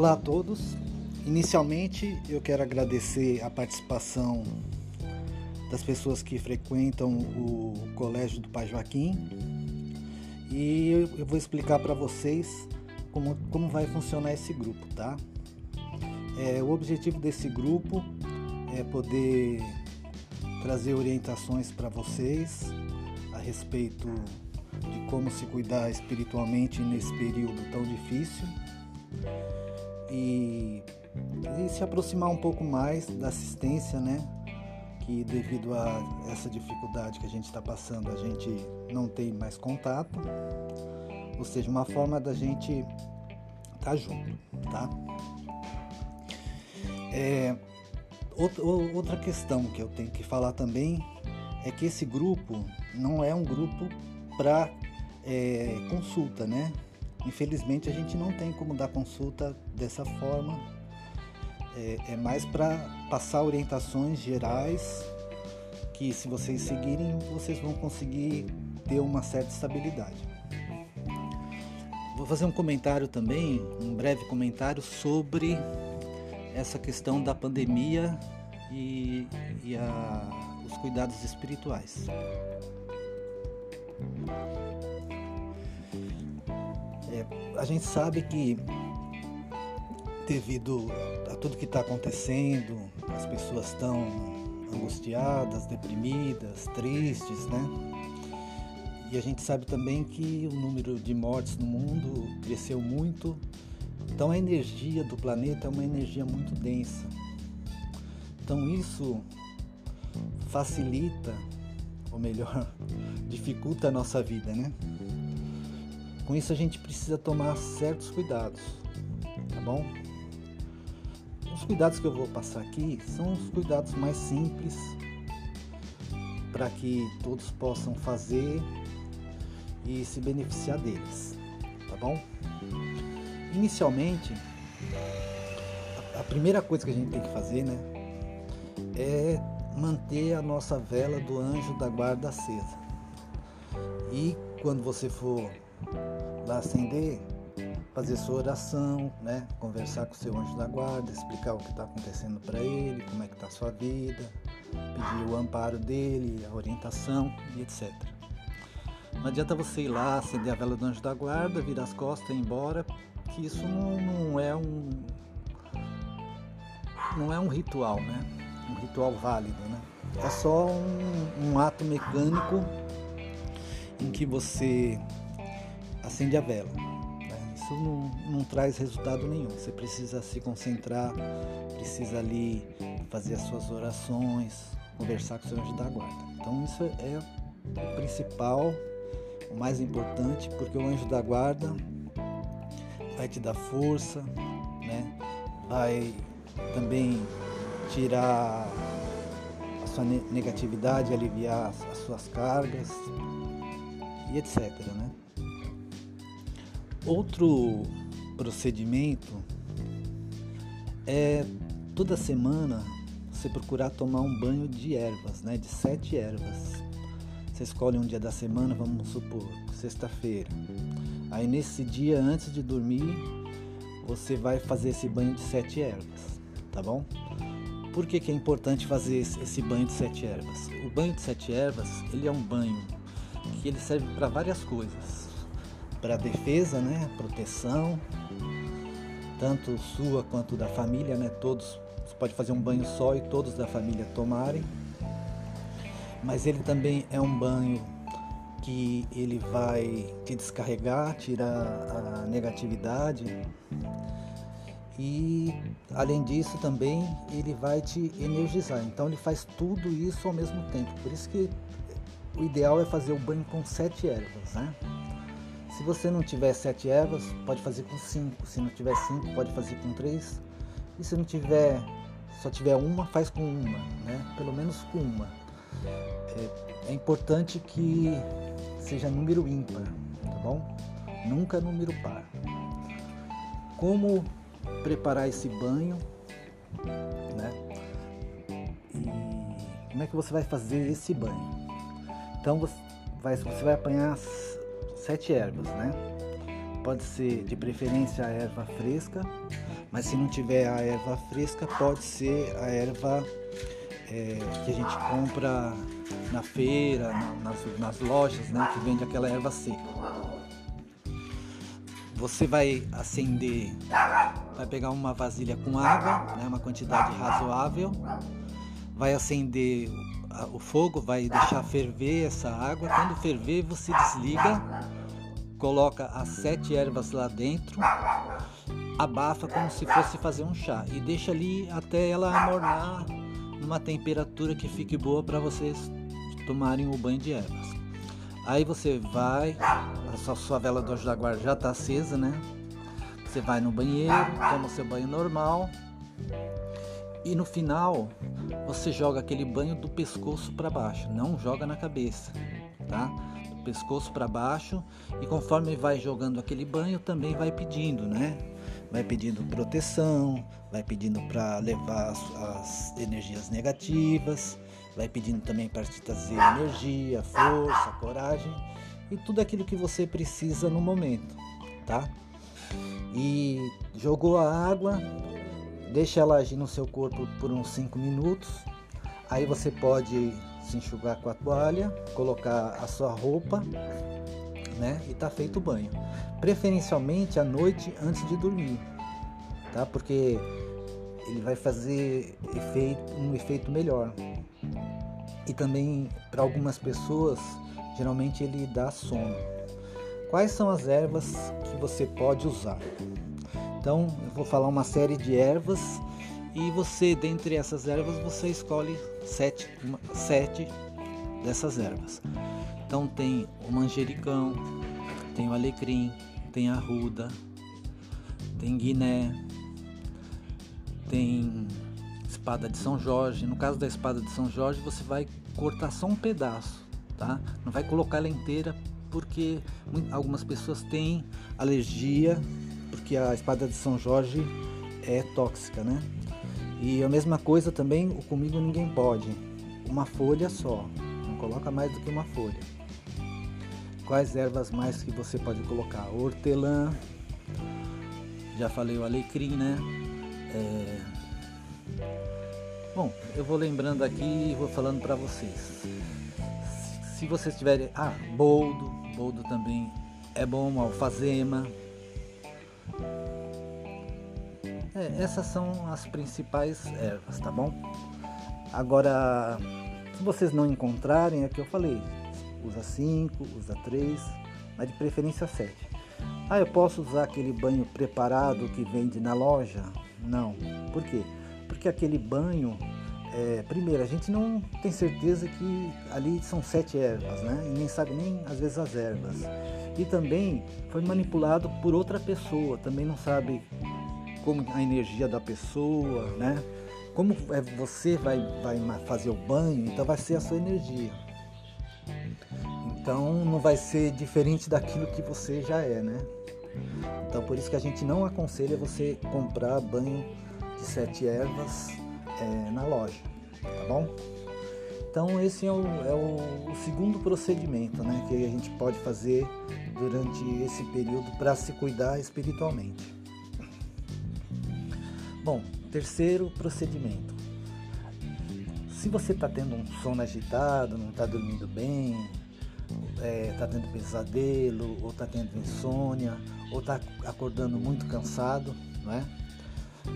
Olá a todos. Inicialmente, eu quero agradecer a participação das pessoas que frequentam o Colégio do Pai Joaquim e eu vou explicar para vocês como, como vai funcionar esse grupo, tá? É, o objetivo desse grupo é poder trazer orientações para vocês a respeito de como se cuidar espiritualmente nesse período tão difícil e, e se aproximar um pouco mais da assistência, né? Que devido a essa dificuldade que a gente está passando, a gente não tem mais contato, ou seja, uma forma da gente estar tá junto, tá? É, outra questão que eu tenho que falar também é que esse grupo não é um grupo para é, consulta, né? Infelizmente a gente não tem como dar consulta dessa forma. É, é mais para passar orientações gerais que se vocês seguirem vocês vão conseguir ter uma certa estabilidade. Vou fazer um comentário também, um breve comentário sobre essa questão da pandemia e, e a, os cuidados espirituais. A gente sabe que devido a tudo que está acontecendo, as pessoas estão angustiadas, deprimidas, tristes, né? E a gente sabe também que o número de mortes no mundo cresceu muito. Então a energia do planeta é uma energia muito densa. Então isso facilita, ou melhor, dificulta a nossa vida, né? Com isso a gente precisa tomar certos cuidados, tá bom? Os cuidados que eu vou passar aqui são os cuidados mais simples para que todos possam fazer e se beneficiar deles, tá bom? Inicialmente, a primeira coisa que a gente tem que fazer, né, é manter a nossa vela do anjo da guarda acesa. E quando você for lá acender, fazer sua oração, né? conversar com seu anjo da guarda, explicar o que está acontecendo para ele, como é que está a sua vida, pedir o amparo dele, a orientação e etc. Não adianta você ir lá, acender a vela do anjo da guarda, virar as costas e ir embora, que isso não, não é um não é um ritual, né? Um ritual válido, né? É só um, um ato mecânico em que você acende a vela. Né? Isso não, não traz resultado nenhum. Você precisa se concentrar, precisa ali fazer as suas orações, conversar com o seu anjo da guarda. Então isso é o principal, o mais importante, porque o anjo da guarda vai te dar força, né? vai também tirar a sua negatividade, aliviar as suas cargas e etc. Né? Outro procedimento é toda semana você procurar tomar um banho de ervas, né? De sete ervas. Você escolhe um dia da semana, vamos supor, sexta-feira. Aí nesse dia, antes de dormir, você vai fazer esse banho de sete ervas, tá bom? Por que, que é importante fazer esse banho de sete ervas? O banho de sete ervas, ele é um banho que ele serve para várias coisas para defesa, né, proteção, tanto sua quanto da família, né, todos, você pode fazer um banho só e todos da família tomarem, mas ele também é um banho que ele vai te descarregar, tirar a negatividade e além disso também ele vai te energizar. Então ele faz tudo isso ao mesmo tempo. Por isso que o ideal é fazer o banho com sete ervas, né? Se você não tiver sete ervas, pode fazer com cinco. Se não tiver cinco, pode fazer com três. E se não tiver, só tiver uma, faz com uma, né? Pelo menos com uma. É, é importante que seja número ímpar, tá bom? Nunca número par. Como preparar esse banho, né? E como é que você vai fazer esse banho? Então você vai, você vai apanhar sete ervas, né? pode ser de preferência a erva fresca, mas se não tiver a erva fresca, pode ser a erva é, que a gente compra na feira, nas, nas lojas, né, que vende aquela erva seca. Você vai acender, vai pegar uma vasilha com água, né, uma quantidade razoável, vai acender o fogo, vai deixar ferver essa água. Quando ferver, você desliga, coloca as sete ervas lá dentro, abafa como se fosse fazer um chá e deixa ali até ela amornar numa temperatura que fique boa para vocês tomarem o banho de ervas. Aí você vai, a sua, vela do jaguar já está acesa, né? Você vai no banheiro, toma seu banho normal e no final você joga aquele banho do pescoço para baixo, não joga na cabeça, tá? Do pescoço para baixo e conforme vai jogando aquele banho também vai pedindo, né? vai pedindo proteção, vai pedindo para levar as, as, energias negativas, vai pedindo também para te trazer energia, força, coragem e tudo aquilo que você precisa no momento, tá? E jogou a água, deixa ela agir no seu corpo por uns 5 minutos. Aí você pode se enxugar com a toalha, colocar a sua roupa né? E tá feito o banho. Preferencialmente à noite antes de dormir, tá? Porque ele vai fazer efeito, um efeito melhor. E também para algumas pessoas, geralmente ele dá sono. Quais são as ervas que você pode usar? Então, eu vou falar uma série de ervas e você, dentre essas ervas, você escolhe sete, uma, sete dessas ervas. Então tem o manjericão, tem o alecrim, tem a ruda, tem guiné, tem espada de São Jorge. No caso da espada de São Jorge, você vai cortar só um pedaço, tá? Não vai colocar ela inteira porque algumas pessoas têm alergia, porque a espada de São Jorge é tóxica, né? E a mesma coisa também, o comigo ninguém pode. Uma folha só, não coloca mais do que uma folha. Quais ervas mais que você pode colocar? Hortelã, já falei o alecrim, né? É... Bom, eu vou lembrando aqui e vou falando para vocês. Se vocês tiverem, ah, boldo, boldo também é bom, alfazema. É, essas são as principais ervas, tá bom? Agora, se vocês não encontrarem, é que eu falei, usa 5, usa 3, mas de preferência 7. Ah, eu posso usar aquele banho preparado que vende na loja? Não. Por quê? Porque aquele banho, é, primeiro, a gente não tem certeza que ali são sete ervas, né? E nem sabe nem às vezes as ervas. E também foi manipulado por outra pessoa, também não sabe como a energia da pessoa, né? Como é, você vai, vai fazer o banho, então vai ser a sua energia. Então não vai ser diferente daquilo que você já é, né? Então por isso que a gente não aconselha você comprar banho de sete ervas é, na loja, tá bom? Então esse é, o, é o, o, segundo procedimento né, que a gente pode fazer durante esse período para se cuidar espiritualmente. Bom, terceiro procedimento. Se você está tendo um sono agitado, não está dormindo bem, está é, tá tendo pesadelo, ou está tendo insônia, ou está acordando muito cansado, não é?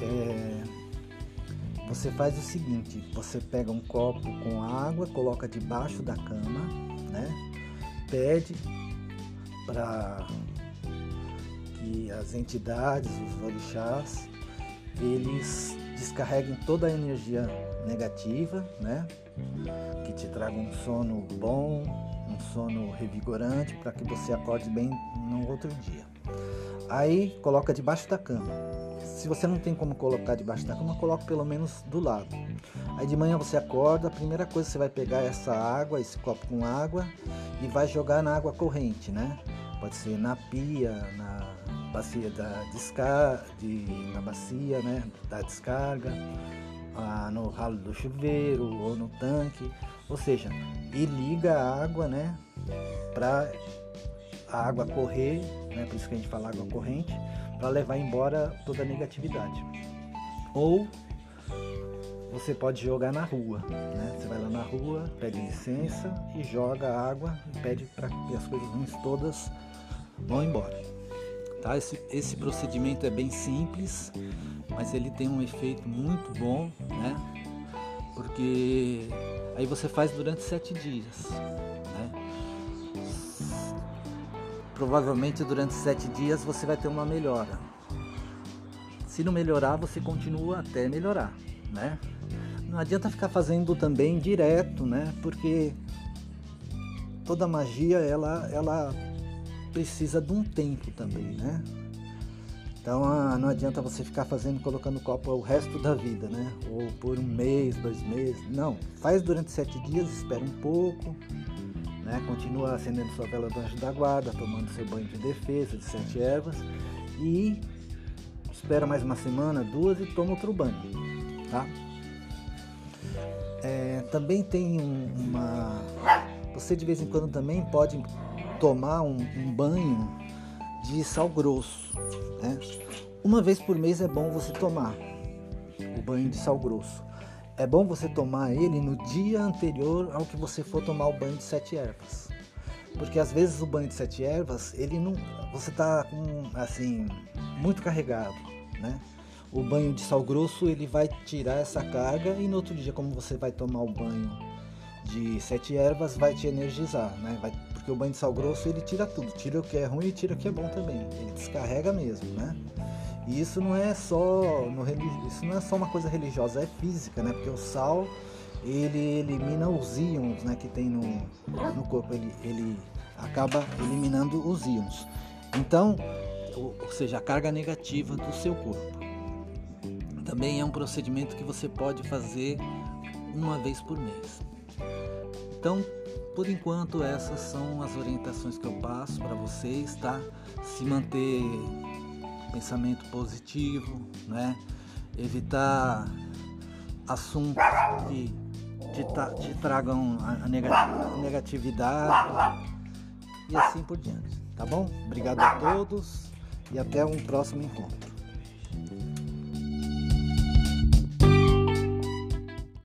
é? Você faz o seguinte, você pega um copo com água, coloca debaixo da cama, né? Pede para que as entidades, os orixás, eles descarreguem toda a energia negativa, né? Que te traga um sono bom, um sono revigorante para que você acorde bem no outro dia. Aí coloca debaixo da cama. Se você não tem como colocar debaixo da cama, coloque pelo menos do lado. Aí de manhã você acorda, a primeira coisa você vai pegar essa água, esse copo com água e vai jogar na água corrente, né? Pode ser na pia, na bacia da descarga, de, na bacia, né, da descarga, ah, no ralo do chuveiro ou no tanque, ou seja, e liga a água, né, para a água correr, né? por isso que a gente fala água corrente, para levar embora toda a negatividade. Ou você pode jogar na rua, né? Você vai lá na rua, pede licença e joga água e pede para que as coisas ruins todas vão embora. Tá? Esse, esse procedimento é bem simples, mas ele tem um efeito muito bom, né? Porque aí você faz durante sete dias, né? Provavelmente durante sete dias você vai ter uma melhora. Se não melhorar, você continua até melhorar, né? Não adianta ficar fazendo também direto, né? Porque toda magia ela, ela precisa de um tempo também, né? Então ah, não adianta você ficar fazendo, colocando copo o resto da vida, né? Ou por um mês, dois meses. Não, faz durante sete dias, espera um pouco, né? Continua acendendo sua vela do anjo da guarda, tomando seu banho de defesa de sete ervas e espera mais uma semana, duas e toma outro banho, tá? É, também tem um, uma. Você de vez em quando também pode tomar um, um banho de sal grosso. Né? Uma vez por mês é bom você tomar o banho de sal grosso. É bom você tomar ele no dia anterior ao que você for tomar o banho de sete ervas. Porque às vezes o banho de sete ervas, ele não. Você tá com assim, muito carregado, né? O banho de sal grosso ele vai tirar essa carga e no outro dia, como você vai tomar o banho de sete ervas, vai te energizar, né? Vai, porque o banho de sal grosso ele tira tudo, tira o que é ruim e tira o que é bom também. Ele descarrega mesmo, né? E isso não é só no, isso não é só uma coisa religiosa, é física, né? Porque o sal ele elimina os íons, né, que tem no, no corpo, ele, ele acaba eliminando os íons. Então, ou, ou seja, a carga negativa do seu corpo. Também é um procedimento que você pode fazer uma vez por mês. Então, por enquanto, essas são as orientações que eu passo para vocês, tá? Se manter pensamento positivo, né? Evitar assuntos que te, te tragam a negatividade e assim por diante, tá bom? Obrigado a todos e até um próximo encontro.